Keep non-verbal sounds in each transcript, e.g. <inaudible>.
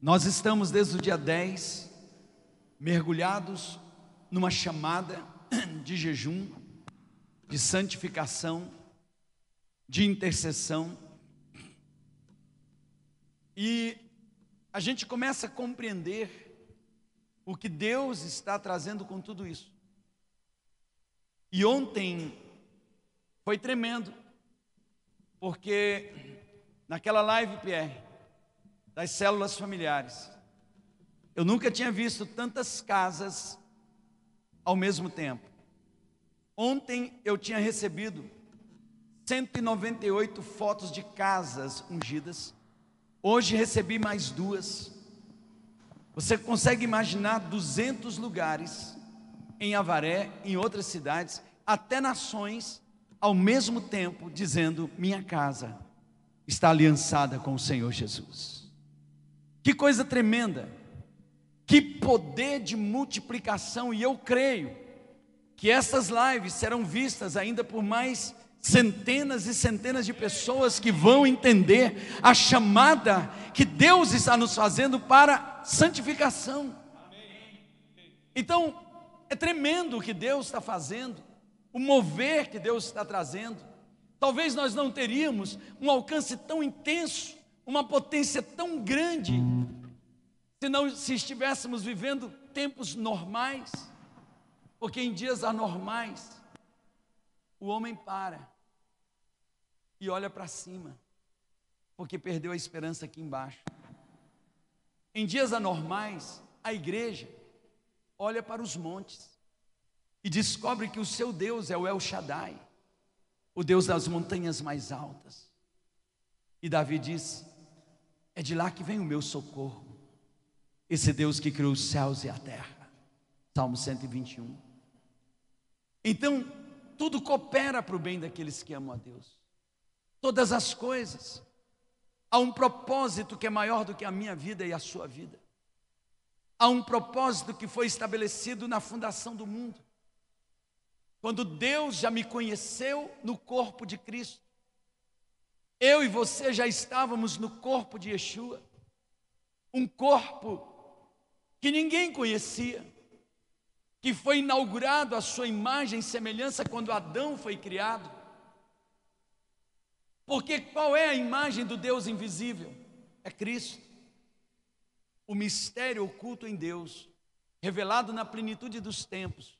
Nós estamos desde o dia 10 mergulhados numa chamada <clears throat> de jejum, de santificação, de intercessão. E a gente começa a compreender o que Deus está trazendo com tudo isso. E ontem foi tremendo, porque naquela live, Pierre, das células familiares, eu nunca tinha visto tantas casas ao mesmo tempo. Ontem eu tinha recebido 198 fotos de casas ungidas. Hoje recebi mais duas. Você consegue imaginar 200 lugares em Avaré, em outras cidades, até nações, ao mesmo tempo dizendo: Minha casa está aliançada com o Senhor Jesus. Que coisa tremenda, que poder de multiplicação, e eu creio que essas lives serão vistas ainda por mais centenas e centenas de pessoas que vão entender a chamada que Deus está nos fazendo para santificação. Então, é tremendo o que Deus está fazendo, o mover que Deus está trazendo. Talvez nós não teríamos um alcance tão intenso, uma potência tão grande, se não se estivéssemos vivendo tempos normais, porque em dias anormais o homem para e olha para cima, porque perdeu a esperança aqui embaixo. Em dias anormais, a igreja olha para os montes e descobre que o seu Deus é o El Shaddai, o Deus das montanhas mais altas. E Davi diz: É de lá que vem o meu socorro, esse Deus que criou os céus e a terra. Salmo 121. Então, tudo coopera para o bem daqueles que amam a Deus todas as coisas. Há um propósito que é maior do que a minha vida e a sua vida. Há um propósito que foi estabelecido na fundação do mundo. Quando Deus já me conheceu no corpo de Cristo, eu e você já estávamos no corpo de Yeshua, um corpo que ninguém conhecia, que foi inaugurado a sua imagem e semelhança quando Adão foi criado. Porque qual é a imagem do Deus invisível? É Cristo. O mistério oculto em Deus, revelado na plenitude dos tempos,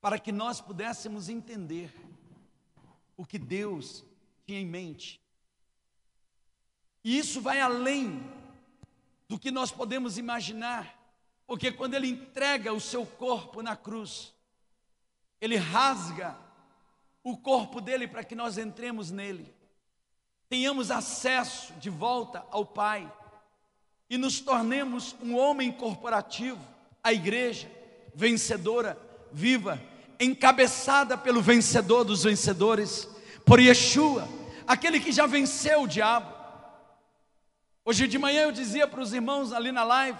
para que nós pudéssemos entender o que Deus tinha em mente. E isso vai além do que nós podemos imaginar, porque quando Ele entrega o seu corpo na cruz, Ele rasga o corpo dele para que nós entremos nele, tenhamos acesso de volta ao Pai e nos tornemos um homem corporativo, a igreja vencedora, viva, encabeçada pelo vencedor dos vencedores, por Yeshua, aquele que já venceu o diabo. Hoje de manhã eu dizia para os irmãos ali na live: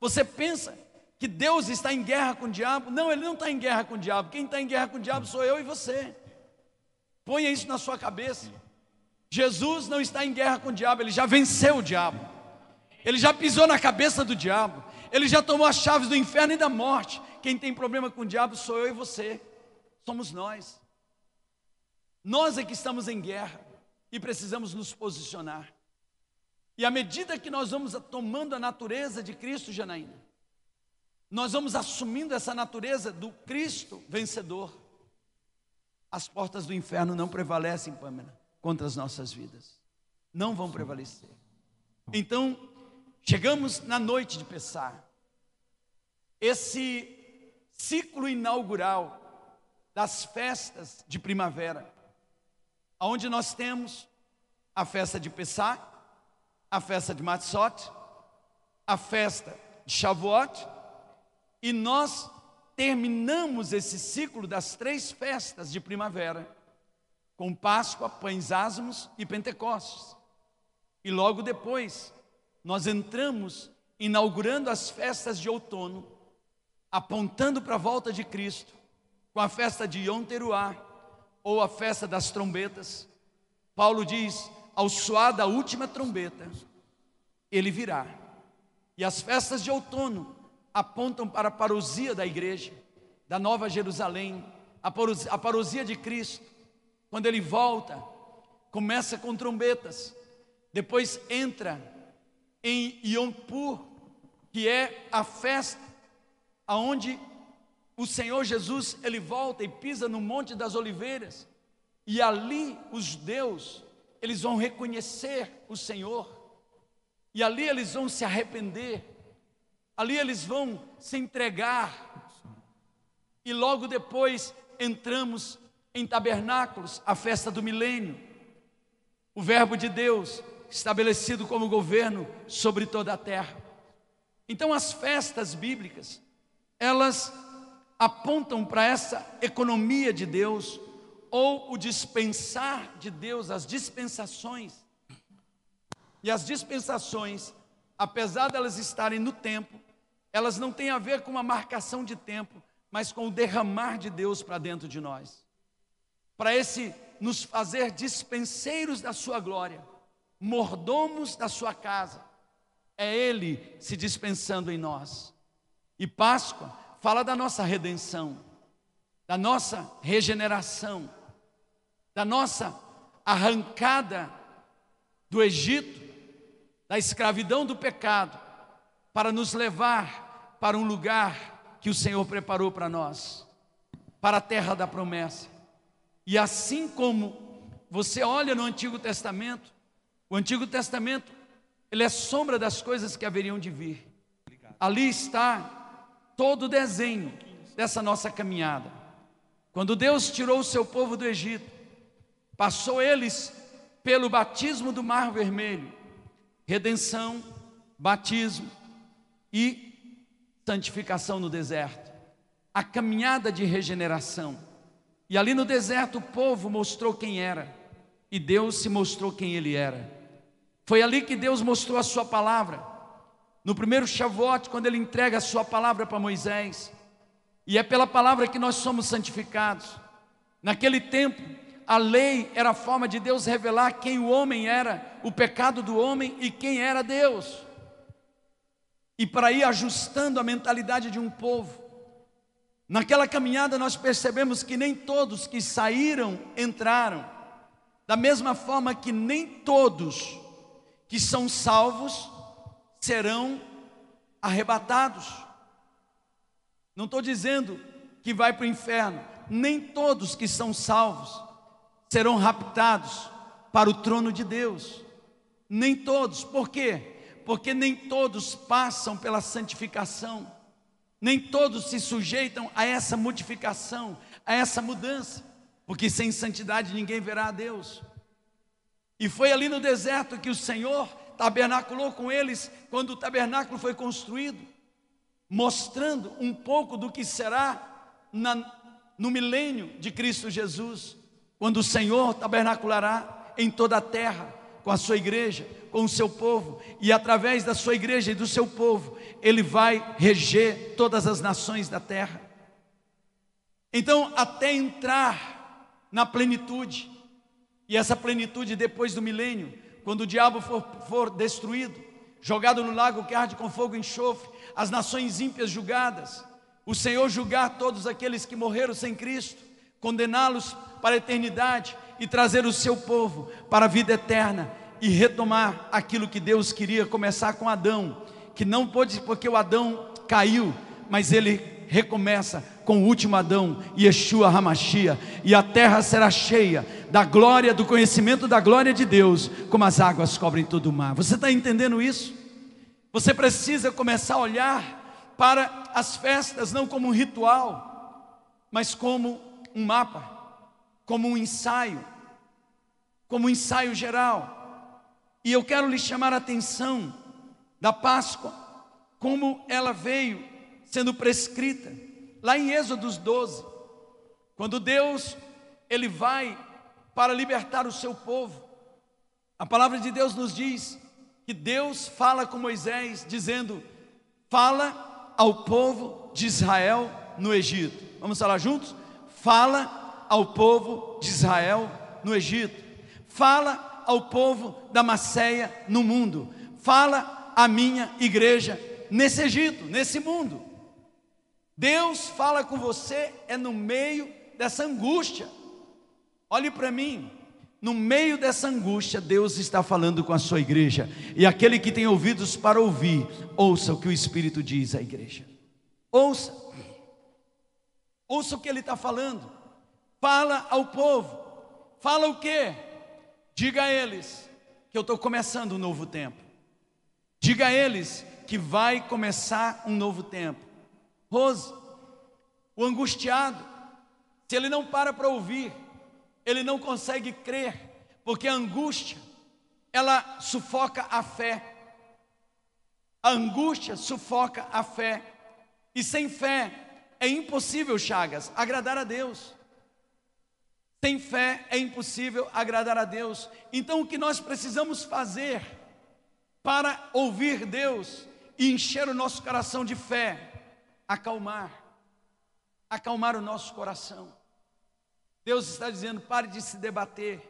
você pensa que Deus está em guerra com o diabo. Não, ele não está em guerra com o diabo. Quem está em guerra com o diabo sou eu e você. Ponha isso na sua cabeça. Jesus não está em guerra com o diabo, ele já venceu o diabo. Ele já pisou na cabeça do diabo. Ele já tomou as chaves do inferno e da morte. Quem tem problema com o diabo sou eu e você. Somos nós. Nós é que estamos em guerra e precisamos nos posicionar. E à medida que nós vamos tomando a natureza de Cristo, Janaína, nós vamos assumindo essa natureza do Cristo vencedor. As portas do inferno não prevalecem, Pamela, contra as nossas vidas. Não vão prevalecer. Então, chegamos na noite de Pessar. Esse ciclo inaugural das festas de primavera, onde nós temos a festa de Pessar, a festa de Matzot, a festa de Shavuot e nós terminamos esse ciclo das três festas de primavera com Páscoa, Pães Asmos e Pentecostes. E logo depois, nós entramos inaugurando as festas de outono, apontando para a volta de Cristo, com a festa de Yom Teruá, ou a festa das trombetas. Paulo diz: ao soar da última trombeta, ele virá. E as festas de outono apontam para a parousia da igreja, da Nova Jerusalém, a parousia, a parousia de Cristo. Quando ele volta, começa com trombetas, depois entra em Yom Kippur, que é a festa aonde o Senhor Jesus ele volta e pisa no Monte das Oliveiras, e ali os judeus eles vão reconhecer o Senhor, e ali eles vão se arrepender, ali eles vão se entregar, e logo depois entramos em tabernáculos, a festa do milênio, o Verbo de Deus estabelecido como governo sobre toda a terra. Então, as festas bíblicas, elas apontam para essa economia de Deus, ou o dispensar de Deus, as dispensações. E as dispensações, apesar delas estarem no tempo, elas não têm a ver com uma marcação de tempo, mas com o derramar de Deus para dentro de nós. Para esse nos fazer dispenseiros da sua glória, mordomos da sua casa. É Ele se dispensando em nós. E Páscoa fala da nossa redenção, da nossa regeneração, da nossa arrancada do Egito, da escravidão do pecado, para nos levar para um lugar que o Senhor preparou para nós, para a terra da promessa. E assim como você olha no Antigo Testamento, o Antigo Testamento, ele é sombra das coisas que haveriam de vir. Ali está todo o desenho dessa nossa caminhada. Quando Deus tirou o seu povo do Egito, passou eles pelo batismo do Mar Vermelho, redenção, batismo e santificação no deserto, a caminhada de regeneração. E ali no deserto o povo mostrou quem era, e Deus se mostrou quem ele era. Foi ali que Deus mostrou a sua palavra. No primeiro Shavuot, quando ele entrega a sua palavra para Moisés. E é pela palavra que nós somos santificados. Naquele tempo, a lei era a forma de Deus revelar quem o homem era, o pecado do homem e quem era Deus. E para ir ajustando a mentalidade de um povo. Naquela caminhada nós percebemos que nem todos que saíram entraram. Da mesma forma que nem todos que são salvos serão arrebatados. Não estou dizendo que vai para o inferno, nem todos que são salvos serão raptados para o trono de Deus. Nem todos, por quê? Porque nem todos passam pela santificação, nem todos se sujeitam a essa modificação, a essa mudança, porque sem santidade ninguém verá a Deus. E foi ali no deserto que o Senhor tabernaculou com eles quando o tabernáculo foi construído, mostrando um pouco do que será na, no milênio de Cristo Jesus, quando o Senhor tabernaculará em toda a terra com a sua igreja, com o seu povo, e através da sua igreja e do seu povo, ele vai reger todas as nações da terra. Então, até entrar na plenitude, e essa plenitude depois do milênio, quando o diabo for, for destruído, jogado no lago que arde com fogo e enxofre, as nações ímpias julgadas, o Senhor julgar todos aqueles que morreram sem Cristo, condená-los para a eternidade e trazer o seu povo para a vida eterna e retomar aquilo que Deus queria começar com Adão, que não pôde porque o Adão caiu, mas ele recomeça com o último Adão, Yeshua Hamashia, e a terra será cheia da glória, do conhecimento da glória de Deus, como as águas cobrem todo o mar. Você está entendendo isso? Você precisa começar a olhar para as festas não como um ritual, mas como um mapa, como um ensaio, como um ensaio geral. E eu quero lhe chamar a atenção da Páscoa, como ela veio sendo prescrita, lá em Êxodo 12, quando Deus ele vai para libertar o seu povo. A palavra de Deus nos diz que Deus fala com Moisés, dizendo: Fala ao povo de Israel no Egito. Vamos falar juntos? Fala ao povo de Israel no Egito. Fala ao povo da Macéia no mundo. Fala a minha igreja nesse Egito, nesse mundo. Deus fala com você é no meio dessa angústia. Olhe para mim, no meio dessa angústia, Deus está falando com a sua igreja. E aquele que tem ouvidos para ouvir, ouça o que o Espírito diz à igreja. Ouça. Ouça o que ele está falando. Fala ao povo. Fala o quê? Diga a eles que eu estou começando um novo tempo. Diga a eles que vai começar um novo tempo. Rose, o angustiado, se ele não para para ouvir, ele não consegue crer, porque a angústia, ela sufoca a fé. A angústia sufoca a fé. E sem fé é impossível, Chagas, agradar a Deus. Sem fé é impossível agradar a Deus. Então o que nós precisamos fazer para ouvir Deus e encher o nosso coração de fé? Acalmar. Acalmar o nosso coração. Deus está dizendo: pare de se debater.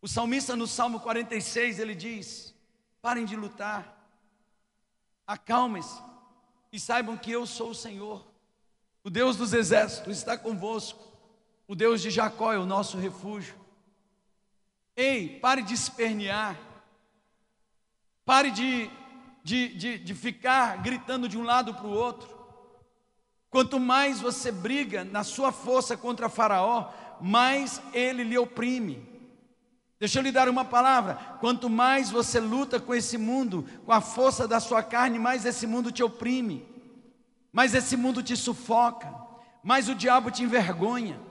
O salmista no Salmo 46 ele diz: parem de lutar, acalmem-se e saibam que eu sou o Senhor, o Deus dos exércitos está convosco. O Deus de Jacó é o nosso refúgio. Ei, pare de espernear. Pare de, de, de, de ficar gritando de um lado para o outro. Quanto mais você briga na sua força contra Faraó, mais ele lhe oprime. Deixa eu lhe dar uma palavra: quanto mais você luta com esse mundo, com a força da sua carne, mais esse mundo te oprime, mais esse mundo te sufoca, mais o diabo te envergonha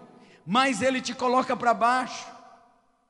mais ele te coloca para baixo.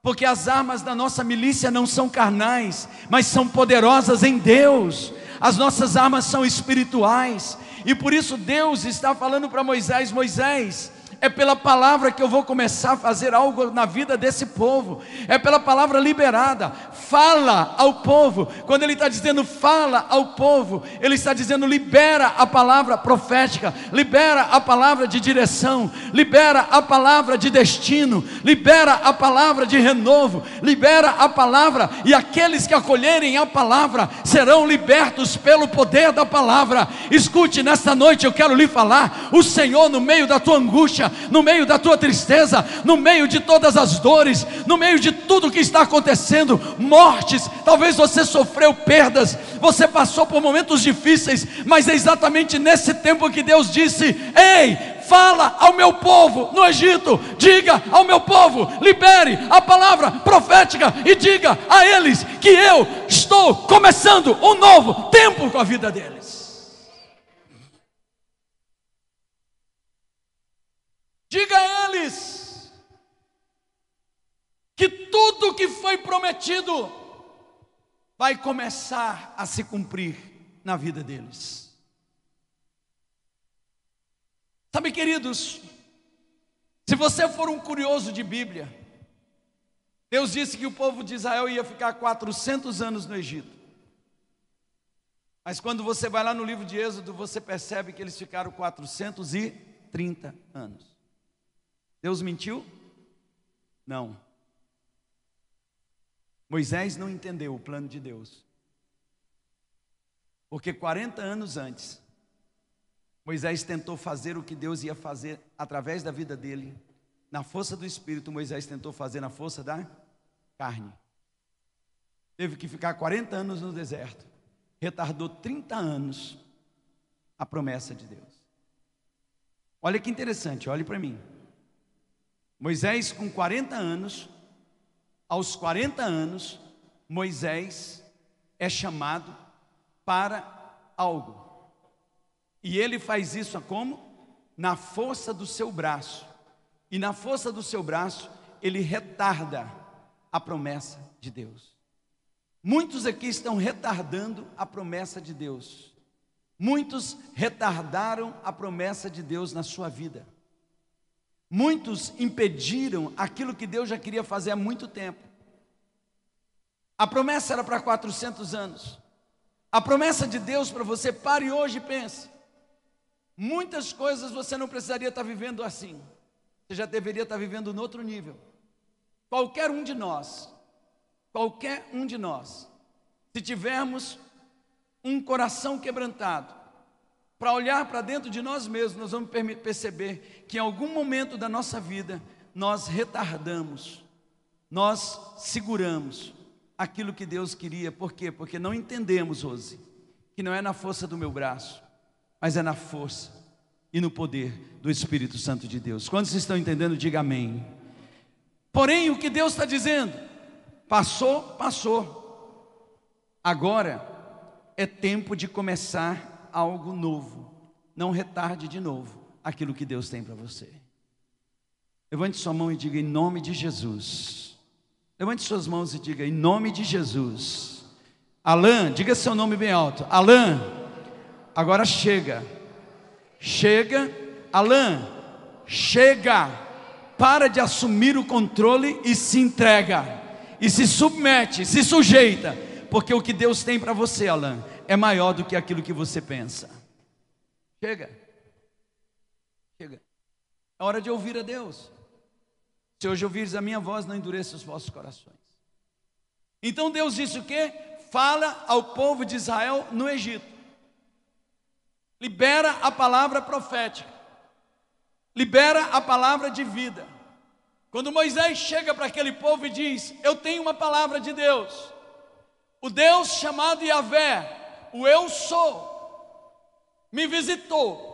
Porque as armas da nossa milícia não são carnais, mas são poderosas em Deus. As nossas armas são espirituais. E por isso Deus está falando para Moisés: Moisés, é pela palavra que eu vou começar a fazer algo na vida desse povo, é pela palavra liberada. Fala ao povo, quando ele está dizendo fala ao povo, ele está dizendo libera a palavra profética, libera a palavra de direção, libera a palavra de destino, libera a palavra de renovo, libera a palavra, e aqueles que acolherem a palavra serão libertos pelo poder da palavra. Escute, nesta noite eu quero lhe falar: o Senhor, no meio da tua angústia, no meio da tua tristeza, no meio de todas as dores, no meio de tudo que está acontecendo, mortes, talvez você sofreu perdas, você passou por momentos difíceis, mas é exatamente nesse tempo que Deus disse: Ei, fala ao meu povo no Egito, diga ao meu povo, libere a palavra profética e diga a eles que eu estou começando um novo tempo com a vida deles. Diga a eles que tudo que foi prometido vai começar a se cumprir na vida deles. Sabe, queridos, se você for um curioso de Bíblia, Deus disse que o povo de Israel ia ficar 400 anos no Egito. Mas quando você vai lá no livro de Êxodo, você percebe que eles ficaram 430 anos. Deus mentiu? Não. Moisés não entendeu o plano de Deus. Porque 40 anos antes, Moisés tentou fazer o que Deus ia fazer através da vida dele. Na força do Espírito, Moisés tentou fazer na força da carne. Teve que ficar 40 anos no deserto. Retardou 30 anos a promessa de Deus. Olha que interessante, olhe para mim. Moisés, com 40 anos, aos 40 anos, Moisés é chamado para algo. E ele faz isso como? Na força do seu braço. E na força do seu braço, ele retarda a promessa de Deus. Muitos aqui estão retardando a promessa de Deus. Muitos retardaram a promessa de Deus na sua vida. Muitos impediram aquilo que Deus já queria fazer há muito tempo. A promessa era para 400 anos. A promessa de Deus para você, pare hoje e pense. Muitas coisas você não precisaria estar vivendo assim. Você já deveria estar vivendo no outro nível. Qualquer um de nós, qualquer um de nós, se tivermos um coração quebrantado, para olhar para dentro de nós mesmos, nós vamos perceber que em algum momento da nossa vida nós retardamos, nós seguramos aquilo que Deus queria. Por quê? Porque não entendemos, Rose, que não é na força do meu braço, mas é na força e no poder do Espírito Santo de Deus. Quando vocês estão entendendo, diga amém. Porém, o que Deus está dizendo? Passou, passou. Agora é tempo de começar algo novo. Não retarde de novo aquilo que Deus tem para você. Levante sua mão e diga em nome de Jesus. Levante suas mãos e diga em nome de Jesus. Alain, diga seu nome bem alto. Alain, agora chega. Chega, Alain, chega. Para de assumir o controle e se entrega. E se submete, se sujeita porque o que Deus tem para você, Alan, é maior do que aquilo que você pensa. Chega. Chega. É hora de ouvir a Deus. Se hoje ouvires a minha voz, não endureça os vossos corações. Então Deus disse o quê? Fala ao povo de Israel no Egito. Libera a palavra profética. Libera a palavra de vida. Quando Moisés chega para aquele povo e diz: Eu tenho uma palavra de Deus. O Deus chamado Yahvé, o Eu Sou, me visitou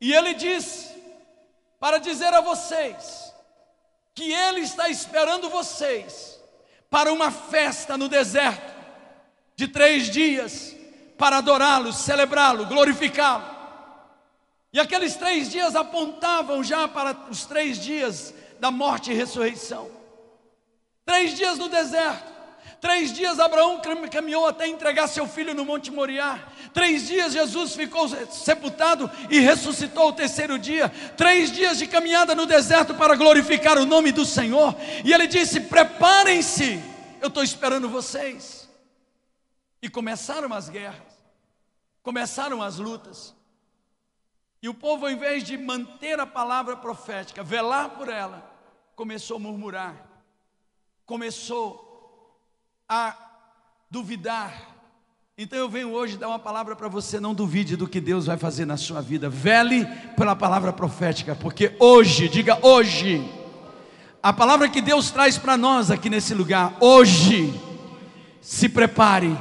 e ele disse para dizer a vocês que ele está esperando vocês para uma festa no deserto de três dias para adorá-lo, celebrá-lo, glorificá-lo. E aqueles três dias apontavam já para os três dias da morte e ressurreição. Três dias no deserto Três dias Abraão caminhou até entregar seu filho no Monte Moriá. Três dias Jesus ficou sepultado e ressuscitou o terceiro dia. Três dias de caminhada no deserto para glorificar o nome do Senhor. E ele disse: Preparem-se, eu estou esperando vocês. E começaram as guerras, começaram as lutas. E o povo, ao invés de manter a palavra profética, velar por ela, começou a murmurar, começou a duvidar. Então eu venho hoje dar uma palavra para você, não duvide do que Deus vai fazer na sua vida. Vele pela palavra profética, porque hoje, diga hoje, a palavra que Deus traz para nós aqui nesse lugar, hoje, se prepare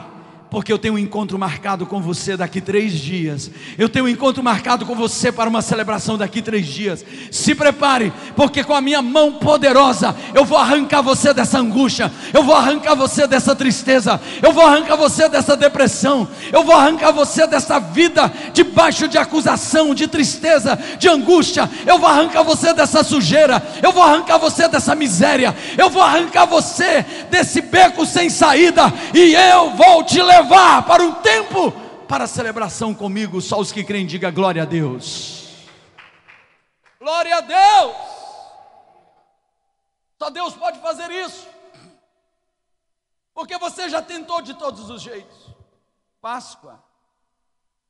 porque eu tenho um encontro marcado com você daqui três dias. Eu tenho um encontro marcado com você para uma celebração daqui três dias. Se prepare, porque com a minha mão poderosa eu vou arrancar você dessa angústia, eu vou arrancar você dessa tristeza, eu vou arrancar você dessa depressão, eu vou arrancar você dessa vida debaixo de acusação, de tristeza, de angústia. Eu vou arrancar você dessa sujeira, eu vou arrancar você dessa miséria, eu vou arrancar você desse beco sem saída. E eu vou te levar levar para um tempo para celebração comigo. Só os que creem, diga glória a Deus. Glória a Deus. Só Deus pode fazer isso. Porque você já tentou de todos os jeitos. Páscoa,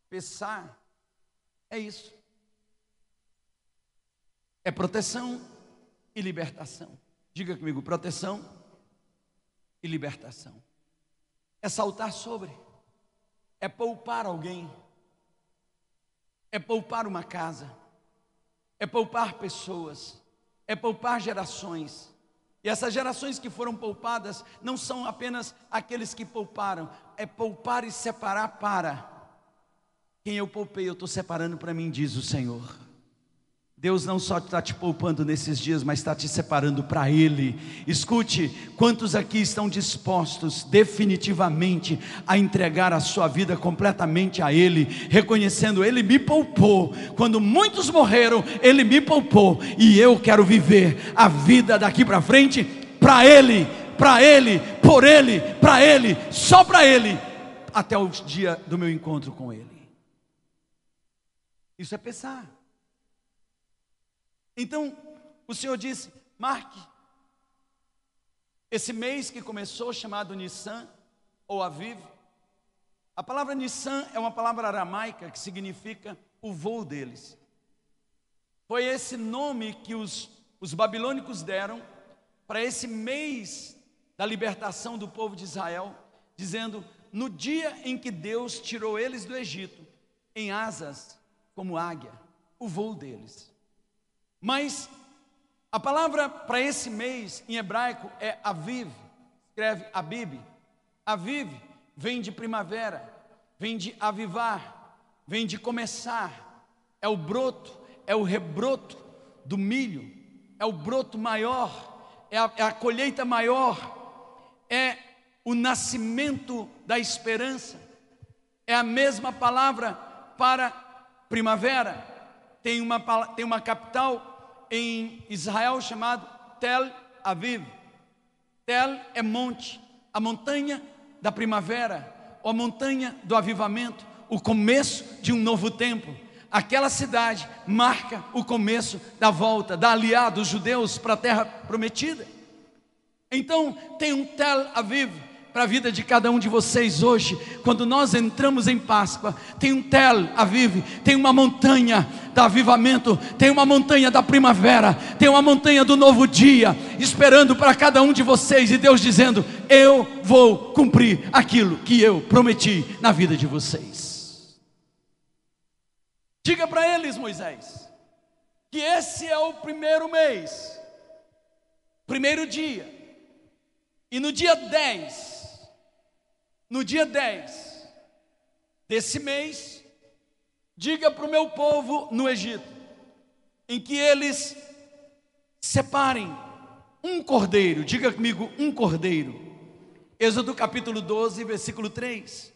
pensar, é isso. É proteção e libertação. Diga comigo, proteção e libertação é saltar sobre, é poupar alguém, é poupar uma casa, é poupar pessoas, é poupar gerações. E essas gerações que foram poupadas não são apenas aqueles que pouparam, é poupar e separar para. Quem eu poupei, eu estou separando para mim, diz o Senhor. Deus não só está te poupando nesses dias, mas está te separando para Ele. Escute, quantos aqui estão dispostos definitivamente a entregar a sua vida completamente a Ele, reconhecendo Ele me poupou. Quando muitos morreram, Ele me poupou e eu quero viver a vida daqui para frente para Ele, para Ele, por Ele, para Ele, só para Ele, até o dia do meu encontro com Ele. Isso é pensar. Então, o Senhor disse: marque esse mês que começou, chamado Nissan ou Aviv. A palavra Nissan é uma palavra aramaica que significa o voo deles. Foi esse nome que os, os babilônicos deram para esse mês da libertação do povo de Israel, dizendo: no dia em que Deus tirou eles do Egito, em asas como águia, o voo deles. Mas a palavra para esse mês em hebraico é aviv, escreve abib. Aviv vem de primavera, vem de avivar, vem de começar. É o broto, é o rebroto do milho, é o broto maior, é a, é a colheita maior, é o nascimento da esperança. É a mesma palavra para primavera. Tem uma, tem uma capital em Israel chamada Tel Aviv. Tel é monte, a montanha da primavera, ou a montanha do avivamento, o começo de um novo tempo. Aquela cidade marca o começo da volta, da aliada dos judeus para a terra prometida. Então, tem um Tel Aviv, para a vida de cada um de vocês hoje, quando nós entramos em Páscoa, tem um tel avive, tem uma montanha do avivamento, tem uma montanha da primavera, tem uma montanha do novo dia, esperando para cada um de vocês, e Deus dizendo: Eu vou cumprir aquilo que eu prometi na vida de vocês. Diga para eles, Moisés, que esse é o primeiro mês, primeiro dia, e no dia 10, no dia 10 desse mês, diga para o meu povo no Egito, em que eles separem um cordeiro, diga comigo, um cordeiro. Êxodo capítulo 12, versículo 3.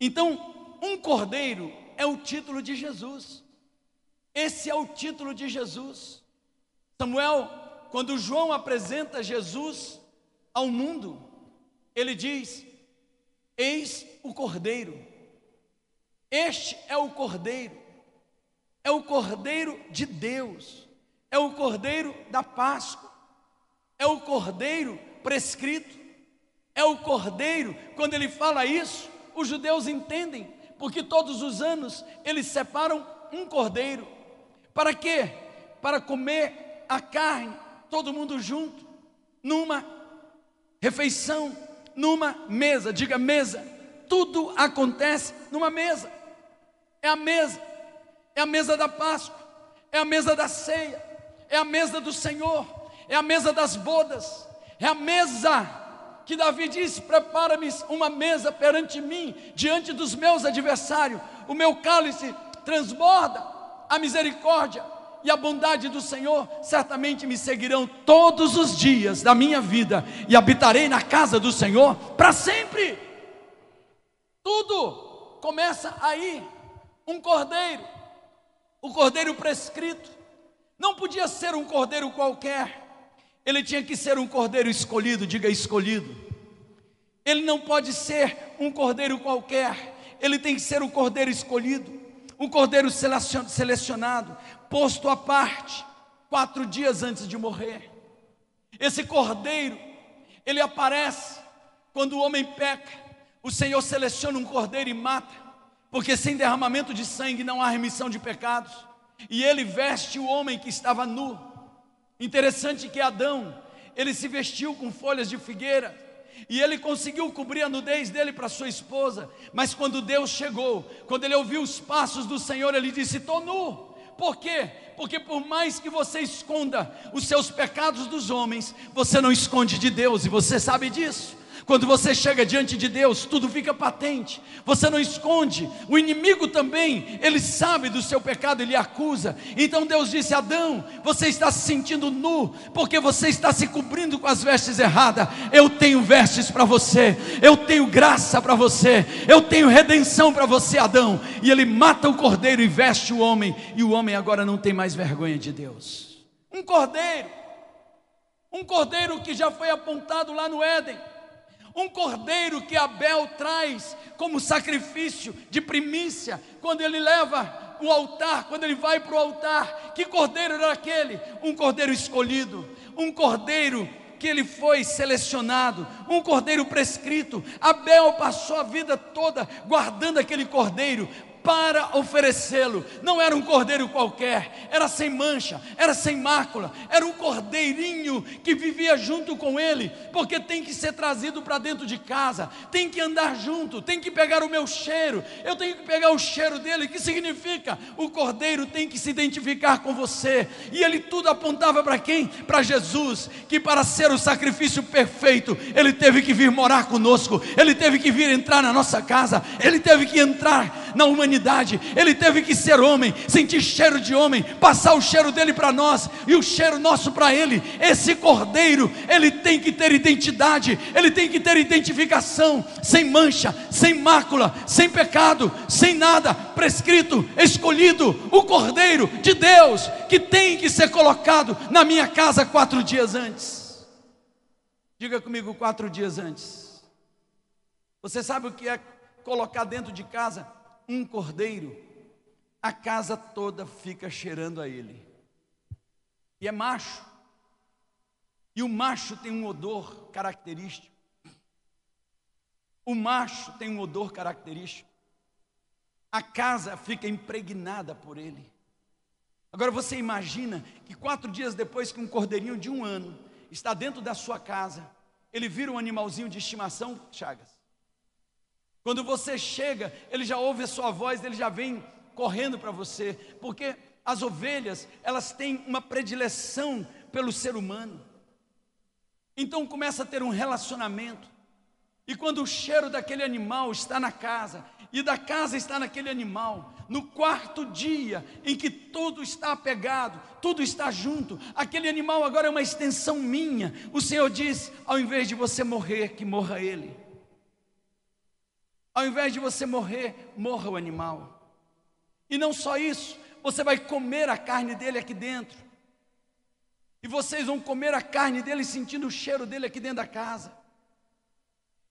Então, um cordeiro é o título de Jesus. Esse é o título de Jesus. Samuel, quando João apresenta Jesus ao mundo, ele diz: Eis o Cordeiro. Este é o Cordeiro. É o Cordeiro de Deus. É o Cordeiro da Páscoa. É o Cordeiro prescrito. É o Cordeiro, quando ele fala isso, os judeus entendem, porque todos os anos eles separam um cordeiro. Para quê? Para comer a carne, todo mundo junto, numa refeição numa mesa, diga mesa. Tudo acontece numa mesa. É a mesa, é a mesa da Páscoa, é a mesa da ceia, é a mesa do Senhor, é a mesa das bodas, é a mesa que Davi disse: Prepara-me uma mesa perante mim, diante dos meus adversários, o meu cálice transborda a misericórdia, e a bondade do Senhor certamente me seguirão todos os dias da minha vida e habitarei na casa do Senhor para sempre. Tudo começa aí. Um cordeiro, o cordeiro prescrito, não podia ser um cordeiro qualquer, ele tinha que ser um cordeiro escolhido, diga escolhido. Ele não pode ser um cordeiro qualquer, ele tem que ser um cordeiro escolhido um cordeiro selecionado, posto à parte, quatro dias antes de morrer. Esse cordeiro, ele aparece quando o homem peca, o Senhor seleciona um cordeiro e mata, porque sem derramamento de sangue não há remissão de pecados, e ele veste o homem que estava nu. Interessante que Adão, ele se vestiu com folhas de figueira, e ele conseguiu cobrir a nudez dele para sua esposa. Mas quando Deus chegou, quando ele ouviu os passos do Senhor, ele disse: Estou nu. Por quê? Porque por mais que você esconda os seus pecados dos homens, você não esconde de Deus, e você sabe disso. Quando você chega diante de Deus, tudo fica patente, você não esconde. O inimigo também, ele sabe do seu pecado, ele acusa. Então Deus disse: Adão, você está se sentindo nu, porque você está se cobrindo com as vestes erradas. Eu tenho vestes para você, eu tenho graça para você, eu tenho redenção para você, Adão. E ele mata o cordeiro e veste o homem, e o homem agora não tem mais vergonha de Deus. Um cordeiro, um cordeiro que já foi apontado lá no Éden um cordeiro que Abel traz como sacrifício de primícia, quando ele leva o altar, quando ele vai para o altar. Que cordeiro era aquele? Um cordeiro escolhido, um cordeiro que ele foi selecionado, um cordeiro prescrito. Abel passou a vida toda guardando aquele cordeiro para oferecê-lo. Não era um cordeiro qualquer, era sem mancha, era sem mácula, era um cordeirinho que vivia junto com ele, porque tem que ser trazido para dentro de casa, tem que andar junto, tem que pegar o meu cheiro, eu tenho que pegar o cheiro dele, que significa? O cordeiro tem que se identificar com você, e ele tudo apontava para quem? Para Jesus, que para ser o sacrifício perfeito, ele teve que vir morar conosco, ele teve que vir entrar na nossa casa, ele teve que entrar na humanidade, ele teve que ser homem, sentir cheiro de homem, passar o cheiro dele para nós e o cheiro nosso para ele. Esse cordeiro, ele tem que ter identidade, ele tem que ter identificação, sem mancha, sem mácula, sem pecado, sem nada, prescrito, escolhido, o cordeiro de Deus que tem que ser colocado na minha casa quatro dias antes. Diga comigo, quatro dias antes. Você sabe o que é colocar dentro de casa um cordeiro? A casa toda fica cheirando a ele. E é macho. E o macho tem um odor característico. O macho tem um odor característico. A casa fica impregnada por ele. Agora você imagina que quatro dias depois que um cordeirinho de um ano está dentro da sua casa, ele vira um animalzinho de estimação, Chagas. Quando você chega, ele já ouve a sua voz, ele já vem correndo para você, porque as ovelhas, elas têm uma predileção pelo ser humano. Então começa a ter um relacionamento. E quando o cheiro daquele animal está na casa, e da casa está naquele animal, no quarto dia em que tudo está apegado, tudo está junto, aquele animal agora é uma extensão minha. O Senhor diz: ao invés de você morrer, que morra ele. Ao invés de você morrer, morra o animal. E não só isso, você vai comer a carne dele aqui dentro. E vocês vão comer a carne dele sentindo o cheiro dele aqui dentro da casa.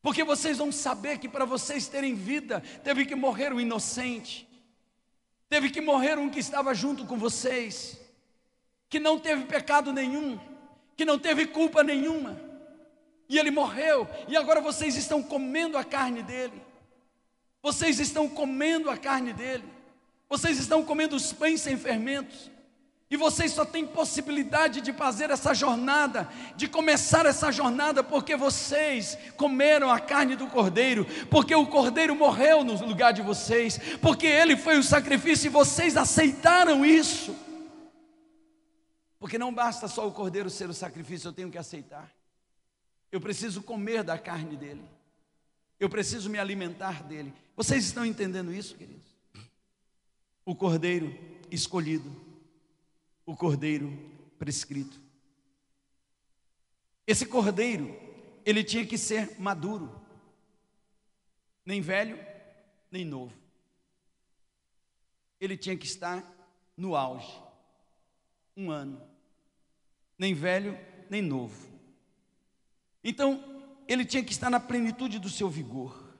Porque vocês vão saber que para vocês terem vida, teve que morrer um inocente. Teve que morrer um que estava junto com vocês, que não teve pecado nenhum, que não teve culpa nenhuma. E ele morreu, e agora vocês estão comendo a carne dele. Vocês estão comendo a carne dele. Vocês estão comendo os pães sem fermentos. E vocês só têm possibilidade de fazer essa jornada, de começar essa jornada, porque vocês comeram a carne do cordeiro, porque o cordeiro morreu no lugar de vocês, porque ele foi o sacrifício e vocês aceitaram isso. Porque não basta só o cordeiro ser o sacrifício, eu tenho que aceitar. Eu preciso comer da carne dele. Eu preciso me alimentar dele. Vocês estão entendendo isso, queridos? O cordeiro escolhido o cordeiro prescrito. Esse cordeiro, ele tinha que ser maduro, nem velho, nem novo. Ele tinha que estar no auge, um ano, nem velho, nem novo. Então, ele tinha que estar na plenitude do seu vigor.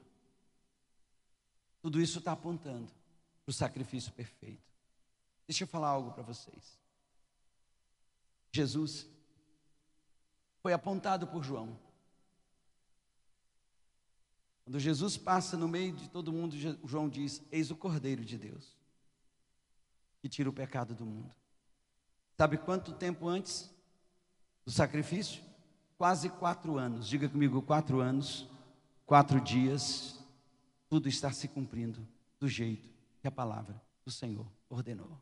Tudo isso está apontando para o sacrifício perfeito. Deixa eu falar algo para vocês. Jesus foi apontado por João. Quando Jesus passa no meio de todo mundo, João diz: Eis o Cordeiro de Deus, que tira o pecado do mundo. Sabe quanto tempo antes do sacrifício? Quase quatro anos. Diga comigo, quatro anos, quatro dias, tudo está se cumprindo do jeito que a palavra do Senhor ordenou.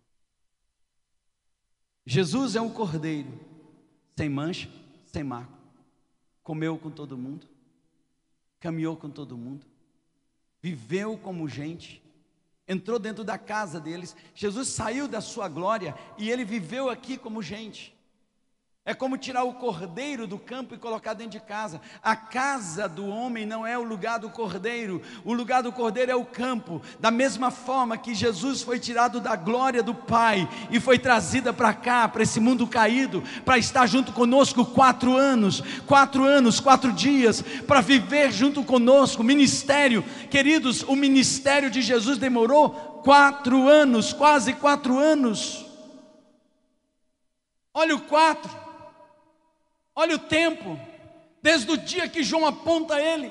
Jesus é um cordeiro, sem mancha, sem marco. Comeu com todo mundo, caminhou com todo mundo, viveu como gente, entrou dentro da casa deles. Jesus saiu da sua glória e ele viveu aqui como gente. É como tirar o cordeiro do campo e colocar dentro de casa. A casa do homem não é o lugar do cordeiro, o lugar do cordeiro é o campo. Da mesma forma que Jesus foi tirado da glória do Pai e foi trazida para cá, para esse mundo caído, para estar junto conosco quatro anos, quatro anos, quatro dias, para viver junto conosco. Ministério, queridos, o ministério de Jesus demorou quatro anos, quase quatro anos. Olha o quatro. Olha o tempo, desde o dia que João aponta ele.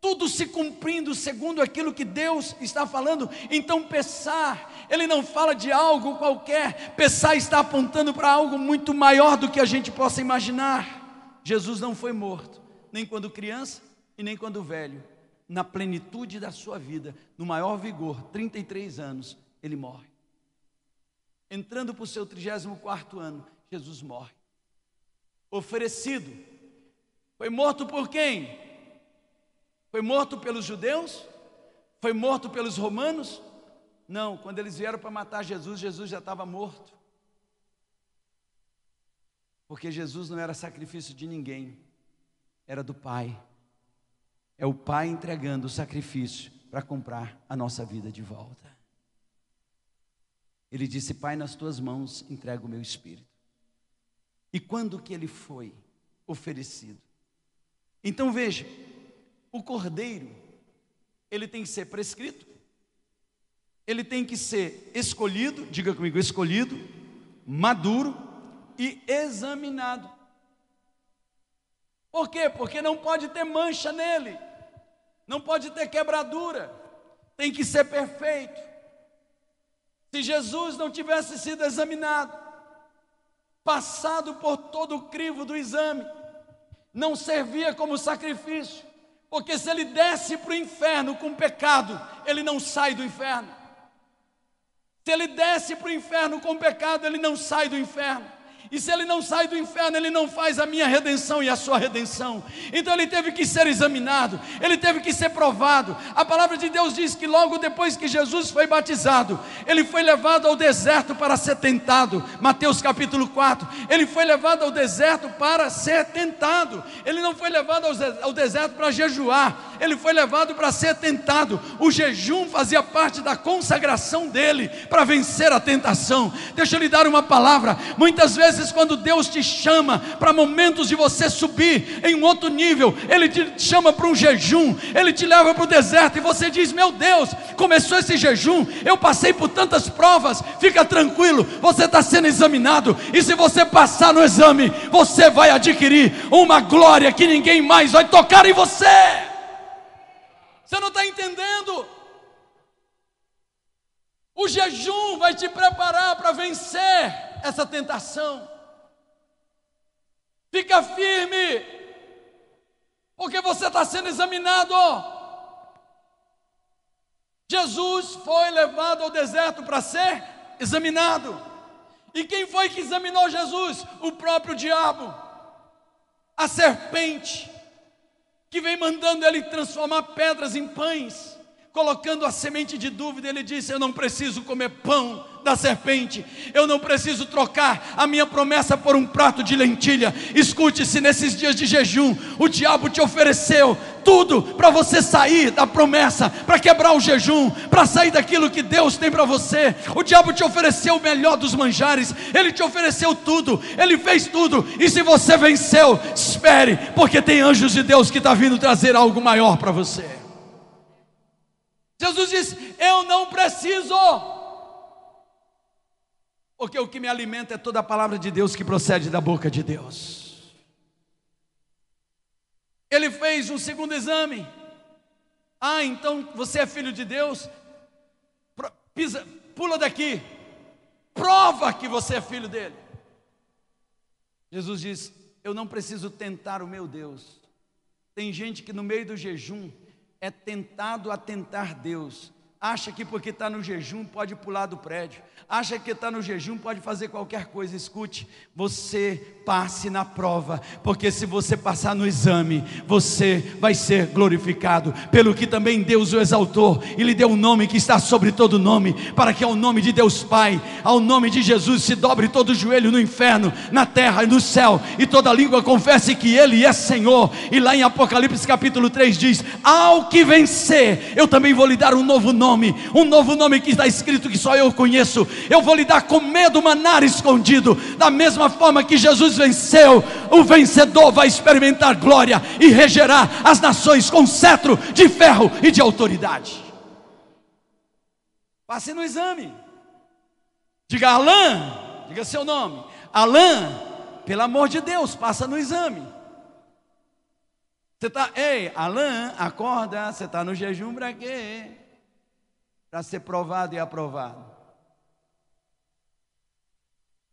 tudo se cumprindo segundo aquilo que Deus está falando. Então, pensar, ele não fala de algo qualquer, pensar está apontando para algo muito maior do que a gente possa imaginar. Jesus não foi morto, nem quando criança e nem quando velho. Na plenitude da sua vida, no maior vigor, 33 anos, ele morre. Entrando para o seu 34 ano, Jesus morre. Oferecido. Foi morto por quem? Foi morto pelos judeus? Foi morto pelos romanos? Não, quando eles vieram para matar Jesus, Jesus já estava morto. Porque Jesus não era sacrifício de ninguém, era do Pai. É o Pai entregando o sacrifício para comprar a nossa vida de volta. Ele disse: Pai, nas tuas mãos entrego o meu espírito. E quando que ele foi oferecido? Então veja, o cordeiro, ele tem que ser prescrito, ele tem que ser escolhido, diga comigo, escolhido, maduro e examinado. Por quê? Porque não pode ter mancha nele, não pode ter quebradura, tem que ser perfeito. Se Jesus não tivesse sido examinado, passado por todo o crivo do exame, não servia como sacrifício, porque se ele desce para o inferno com pecado, ele não sai do inferno. Se ele desce para o inferno com pecado, ele não sai do inferno. E se ele não sai do inferno, ele não faz a minha redenção e a sua redenção. Então ele teve que ser examinado, ele teve que ser provado. A palavra de Deus diz que logo depois que Jesus foi batizado, ele foi levado ao deserto para ser tentado. Mateus capítulo 4. Ele foi levado ao deserto para ser tentado. Ele não foi levado ao deserto para jejuar, ele foi levado para ser tentado. O jejum fazia parte da consagração dele para vencer a tentação. Deixa eu lhe dar uma palavra. Muitas vezes vezes, quando Deus te chama para momentos de você subir em um outro nível, Ele te chama para um jejum, Ele te leva para o deserto e você diz: Meu Deus, começou esse jejum, eu passei por tantas provas, fica tranquilo, você está sendo examinado, e se você passar no exame, você vai adquirir uma glória que ninguém mais vai tocar em você. Você não está entendendo? O jejum vai te preparar para vencer essa tentação. Fica firme, porque você está sendo examinado. Jesus foi levado ao deserto para ser examinado. E quem foi que examinou Jesus? O próprio diabo, a serpente, que vem mandando ele transformar pedras em pães colocando a semente de dúvida, ele disse: Eu não preciso comer pão da serpente, eu não preciso trocar a minha promessa por um prato de lentilha. Escute-se, nesses dias de jejum, o diabo te ofereceu tudo para você sair da promessa, para quebrar o jejum, para sair daquilo que Deus tem para você. O diabo te ofereceu o melhor dos manjares, ele te ofereceu tudo, ele fez tudo, e se você venceu, espere, porque tem anjos de Deus que está vindo trazer algo maior para você. Jesus disse: Eu não preciso, porque o que me alimenta é toda a palavra de Deus que procede da boca de Deus. Ele fez um segundo exame. Ah, então você é filho de Deus? Pisa, pula daqui. Prova que você é filho dele. Jesus diz: Eu não preciso tentar o meu Deus. Tem gente que no meio do jejum é tentado a tentar Deus. Acha que porque está no jejum pode pular do prédio. Acha que está no jejum pode fazer qualquer coisa. Escute, você passe na prova, porque se você passar no exame, você vai ser glorificado. Pelo que também Deus o exaltou e lhe deu um nome que está sobre todo nome, para que ao nome de Deus Pai, ao nome de Jesus, se dobre todo o joelho no inferno, na terra e no céu, e toda língua confesse que Ele é Senhor. E lá em Apocalipse capítulo 3 diz: Ao que vencer, eu também vou lhe dar um novo nome nome, um novo nome que está escrito que só eu conheço. Eu vou lhe dar com medo manar escondido, da mesma forma que Jesus venceu, o vencedor vai experimentar glória e regerá as nações com cetro de ferro e de autoridade. Passe no exame. Diga Alain, diga seu nome. Alain, pelo amor de Deus, passa no exame. Você está, ei, Alain, acorda, você está no jejum para quê? Para ser provado e aprovado.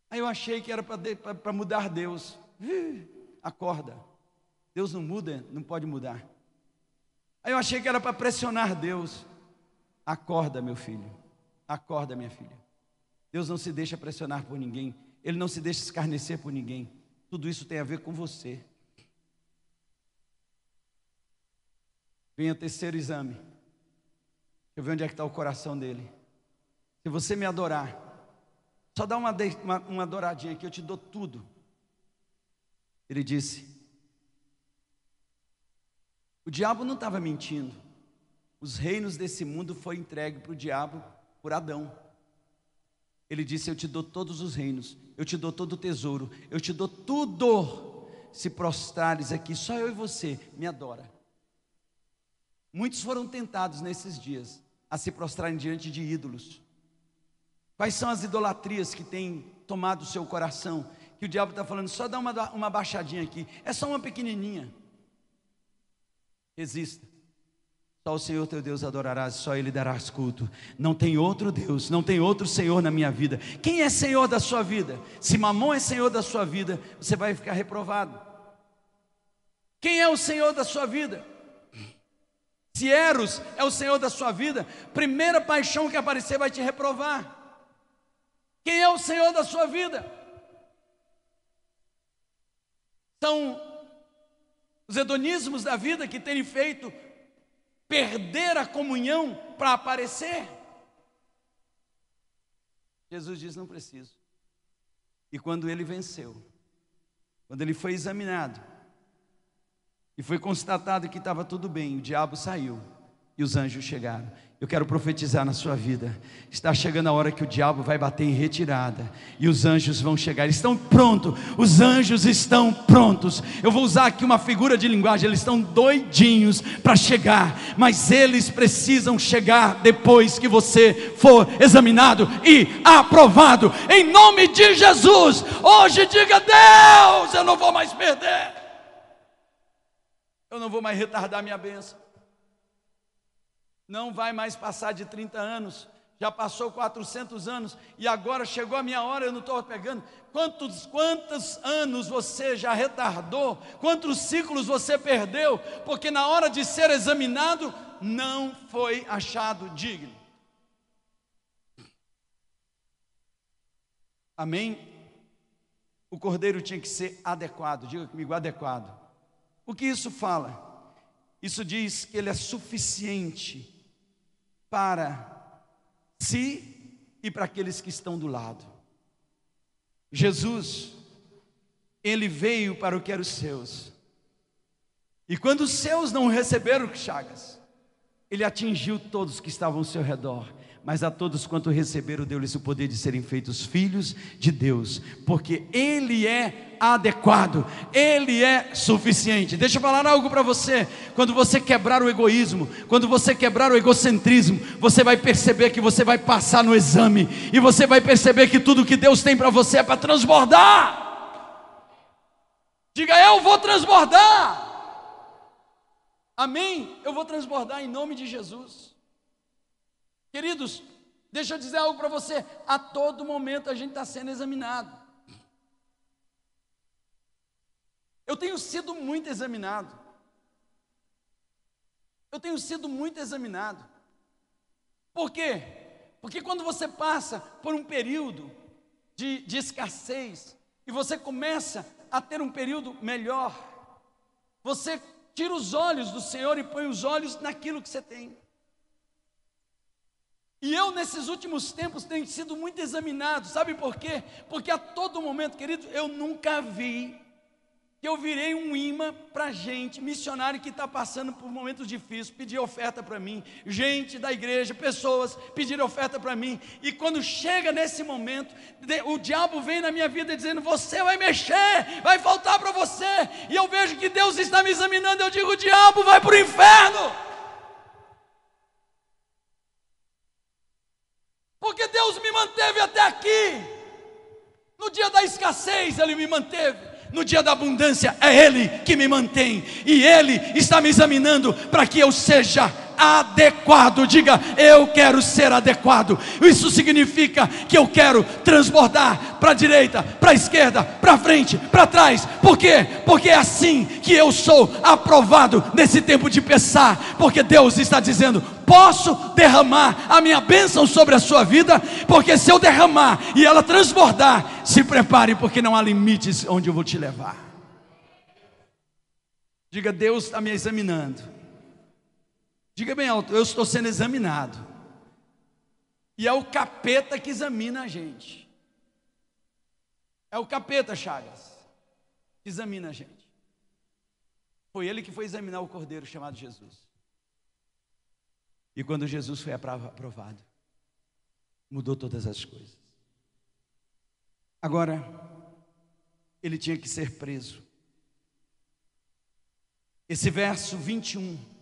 Aí eu achei que era para mudar Deus. acorda. Deus não muda, não pode mudar. Aí eu achei que era para pressionar Deus. Acorda, meu filho. Acorda, minha filha. Deus não se deixa pressionar por ninguém. Ele não se deixa escarnecer por ninguém. Tudo isso tem a ver com você. Vem o terceiro exame. Eu ver onde é que está o coração dele. Se você me adorar, só dá uma, uma, uma adoradinha aqui, eu te dou tudo. Ele disse: O diabo não estava mentindo. Os reinos desse mundo foi entregue para o diabo por Adão. Ele disse: Eu te dou todos os reinos, eu te dou todo o tesouro, eu te dou tudo. Se prostrares aqui, só eu e você, me adora. Muitos foram tentados nesses dias a se prostrarem diante de ídolos. Quais são as idolatrias que têm tomado o seu coração? Que o diabo está falando, só dá uma, uma baixadinha aqui, é só uma pequenininha. Resista. Só o Senhor teu Deus adorarás, só Ele darás culto. Não tem outro Deus, não tem outro Senhor na minha vida. Quem é Senhor da sua vida? Se Mamon é Senhor da sua vida, você vai ficar reprovado. Quem é o Senhor da sua vida? Se Eros é o Senhor da sua vida, primeira paixão que aparecer vai te reprovar. Quem é o Senhor da sua vida? São os hedonismos da vida que têm feito perder a comunhão para aparecer. Jesus diz: não preciso. E quando ele venceu, quando ele foi examinado, e foi constatado que estava tudo bem, o diabo saiu e os anjos chegaram. Eu quero profetizar na sua vida. Está chegando a hora que o diabo vai bater em retirada e os anjos vão chegar. Eles estão prontos. Os anjos estão prontos. Eu vou usar aqui uma figura de linguagem. Eles estão doidinhos para chegar, mas eles precisam chegar depois que você for examinado e aprovado. Em nome de Jesus. Hoje diga: Deus, eu não vou mais perder eu não vou mais retardar minha bênção. Não vai mais passar de 30 anos, já passou 400 anos e agora chegou a minha hora, eu não estou pegando. Quantos, quantos anos você já retardou? Quantos ciclos você perdeu? Porque na hora de ser examinado, não foi achado digno. Amém? O cordeiro tinha que ser adequado, diga comigo, adequado. O que isso fala? Isso diz que ele é suficiente para si e para aqueles que estão do lado. Jesus, ele veio para o que eram os seus. E quando os seus não receberam chagas, ele atingiu todos que estavam ao seu redor mas a todos quanto receberam, deu-lhes o poder de serem feitos filhos de Deus, porque Ele é adequado, Ele é suficiente. Deixa eu falar algo para você: quando você quebrar o egoísmo, quando você quebrar o egocentrismo, você vai perceber que você vai passar no exame, e você vai perceber que tudo que Deus tem para você é para transbordar. Diga, eu vou transbordar. Amém? Eu vou transbordar em nome de Jesus. Queridos, deixa eu dizer algo para você: a todo momento a gente está sendo examinado. Eu tenho sido muito examinado. Eu tenho sido muito examinado. Por quê? Porque quando você passa por um período de, de escassez e você começa a ter um período melhor, você tira os olhos do Senhor e põe os olhos naquilo que você tem. E eu, nesses últimos tempos, tenho sido muito examinado, sabe por quê? Porque a todo momento, querido, eu nunca vi que eu virei um imã para gente, missionário que está passando por momentos difíceis, pedir oferta para mim, gente da igreja, pessoas pedir oferta para mim, e quando chega nesse momento, o diabo vem na minha vida dizendo: Você vai mexer, vai faltar para você, e eu vejo que Deus está me examinando, eu digo: O diabo vai para o inferno. Porque Deus me manteve até aqui. No dia da escassez, Ele me manteve. no dia da abundância, é Ele que me mantém, e Ele está me examinando para que eu seja adequado. Diga, eu quero ser adequado. Isso significa que eu quero transbordar para a direita, para a esquerda, para frente, para trás. Por quê? Porque é assim que eu sou aprovado nesse tempo de pensar. Porque Deus está dizendo: posso derramar a minha bênção sobre a sua vida, porque se eu derramar e ela transbordar, se prepare, porque não há limites onde eu vou te levar. Diga, Deus está me examinando. Diga bem alto, eu estou sendo examinado. E é o capeta que examina a gente. É o capeta, Chagas, que examina a gente. Foi ele que foi examinar o cordeiro chamado Jesus. E quando Jesus foi aprovado, mudou todas as coisas. Agora, ele tinha que ser preso. Esse verso 21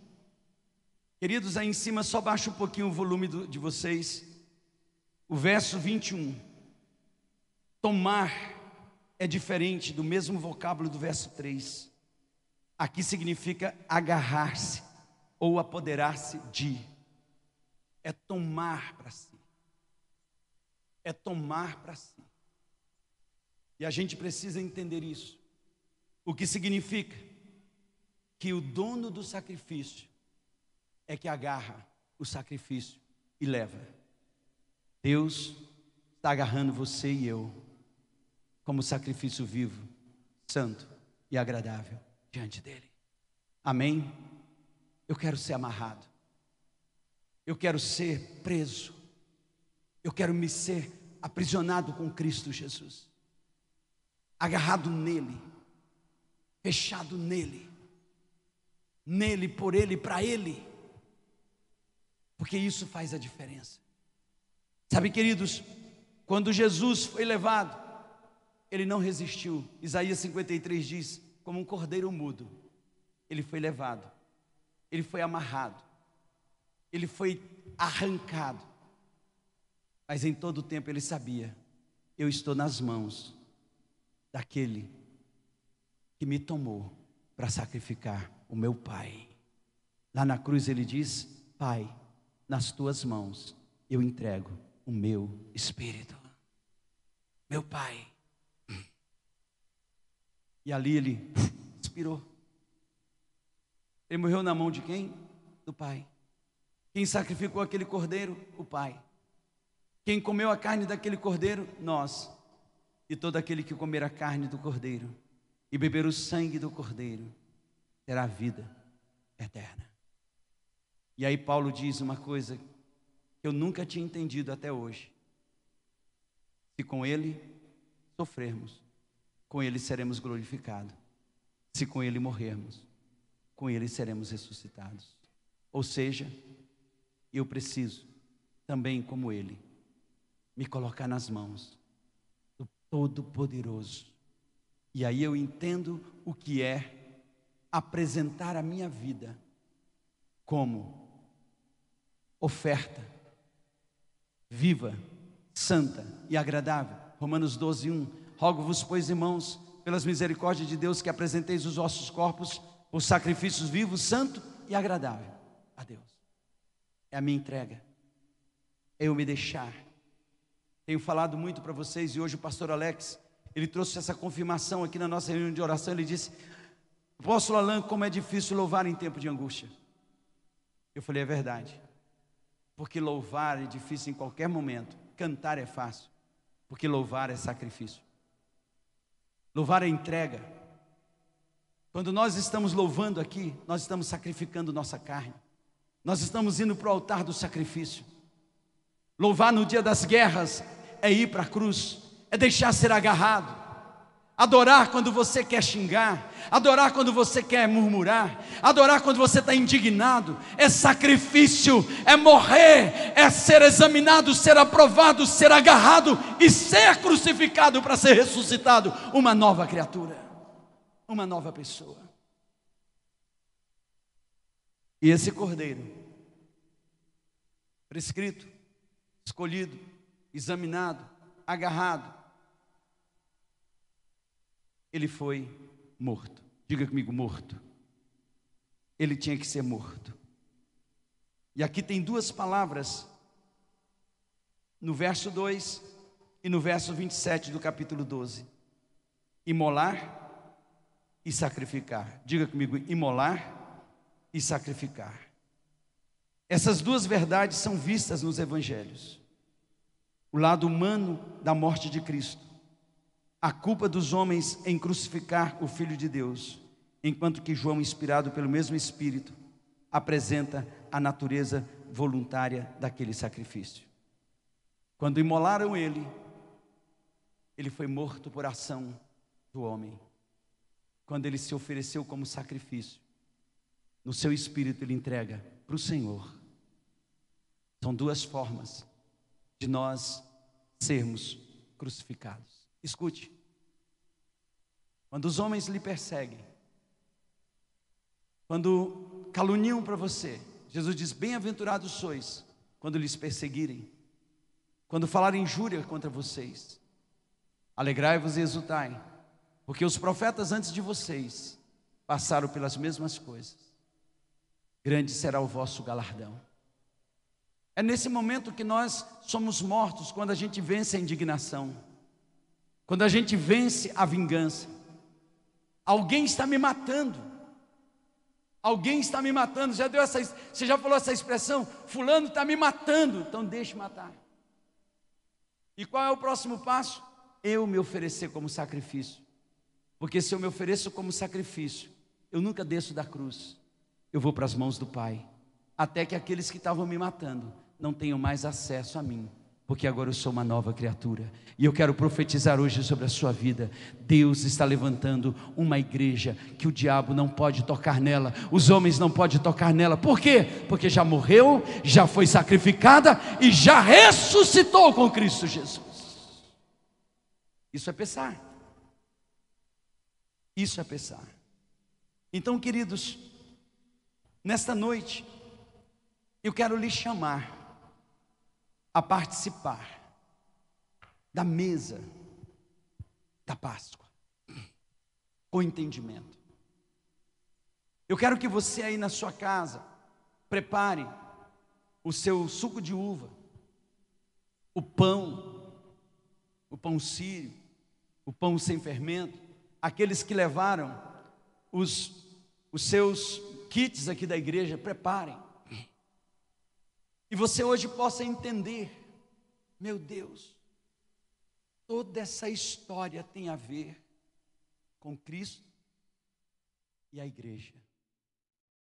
Queridos, aí em cima, só baixa um pouquinho o volume do, de vocês. O verso 21. Tomar é diferente do mesmo vocábulo do verso 3. Aqui significa agarrar-se ou apoderar-se de. É tomar para si. É tomar para si. E a gente precisa entender isso. O que significa que o dono do sacrifício é que agarra o sacrifício e leva. Deus está agarrando você e eu como sacrifício vivo, santo e agradável diante dele. Amém? Eu quero ser amarrado. Eu quero ser preso. Eu quero me ser aprisionado com Cristo Jesus. Agarrado nele. Fechado nele. Nele, por ele, para ele porque isso faz a diferença. Sabe, queridos, quando Jesus foi levado, ele não resistiu. Isaías 53 diz: como um cordeiro mudo, ele foi levado, ele foi amarrado, ele foi arrancado. Mas em todo o tempo ele sabia: eu estou nas mãos daquele que me tomou para sacrificar o meu Pai. Lá na cruz ele diz: Pai, nas tuas mãos eu entrego o meu espírito. Meu Pai. E ali ele expirou. Ele morreu na mão de quem? Do Pai. Quem sacrificou aquele cordeiro? O Pai. Quem comeu a carne daquele cordeiro? Nós. E todo aquele que comer a carne do cordeiro e beber o sangue do cordeiro terá vida eterna. E aí Paulo diz uma coisa que eu nunca tinha entendido até hoje. Se com ele sofrermos, com ele seremos glorificados. Se com ele morrermos, com ele seremos ressuscitados. Ou seja, eu preciso também como ele me colocar nas mãos do Todo-Poderoso. E aí eu entendo o que é apresentar a minha vida como oferta viva, santa e agradável. Romanos 12, 1. Rogo-vos, pois, irmãos, pelas misericórdias de Deus, que apresenteis os vossos corpos por sacrifícios vivos, santo e agradável a Deus. É a minha entrega. É eu me deixar. Tenho falado muito para vocês e hoje o pastor Alex, ele trouxe essa confirmação aqui na nossa reunião de oração. Ele disse: Apóstolo Alain, como é difícil louvar em tempo de angústia. Eu falei: É verdade. Porque louvar é difícil em qualquer momento. Cantar é fácil. Porque louvar é sacrifício. Louvar é entrega. Quando nós estamos louvando aqui, nós estamos sacrificando nossa carne. Nós estamos indo para o altar do sacrifício. Louvar no dia das guerras é ir para a cruz, é deixar ser agarrado, Adorar quando você quer xingar, adorar quando você quer murmurar, adorar quando você está indignado, é sacrifício, é morrer, é ser examinado, ser aprovado, ser agarrado e ser crucificado para ser ressuscitado, uma nova criatura, uma nova pessoa. E esse cordeiro, prescrito, escolhido, examinado, agarrado, ele foi morto. Diga comigo, morto. Ele tinha que ser morto. E aqui tem duas palavras, no verso 2 e no verso 27 do capítulo 12: imolar e sacrificar. Diga comigo, imolar e sacrificar. Essas duas verdades são vistas nos evangelhos. O lado humano da morte de Cristo, a culpa dos homens em crucificar o Filho de Deus, enquanto que João, inspirado pelo mesmo Espírito, apresenta a natureza voluntária daquele sacrifício. Quando imolaram ele, ele foi morto por ação do homem quando ele se ofereceu como sacrifício, no seu espírito ele entrega para o Senhor. São duas formas de nós sermos crucificados. Escute. Quando os homens lhe perseguem, quando caluniam para você, Jesus diz: Bem-aventurados sois quando lhes perseguirem, quando falarem injúria contra vocês. Alegrai-vos e exultai, porque os profetas antes de vocês passaram pelas mesmas coisas. Grande será o vosso galardão. É nesse momento que nós somos mortos, quando a gente vence a indignação, quando a gente vence a vingança. Alguém está me matando. Alguém está me matando. Já deu essa, você já falou essa expressão? Fulano está me matando. Então deixe matar. E qual é o próximo passo? Eu me oferecer como sacrifício. Porque se eu me ofereço como sacrifício, eu nunca desço da cruz. Eu vou para as mãos do Pai. Até que aqueles que estavam me matando não tenham mais acesso a mim. Porque agora eu sou uma nova criatura. E eu quero profetizar hoje sobre a sua vida. Deus está levantando uma igreja que o diabo não pode tocar nela, os homens não podem tocar nela. Por quê? Porque já morreu, já foi sacrificada e já ressuscitou com Cristo Jesus. Isso é pensar. Isso é pensar. Então, queridos, nesta noite, eu quero lhe chamar a participar da mesa da Páscoa, com entendimento. Eu quero que você aí na sua casa prepare o seu suco de uva, o pão, o pão sírio, o pão sem fermento, aqueles que levaram os, os seus kits aqui da igreja, preparem. E você hoje possa entender, meu Deus, toda essa história tem a ver com Cristo e a igreja.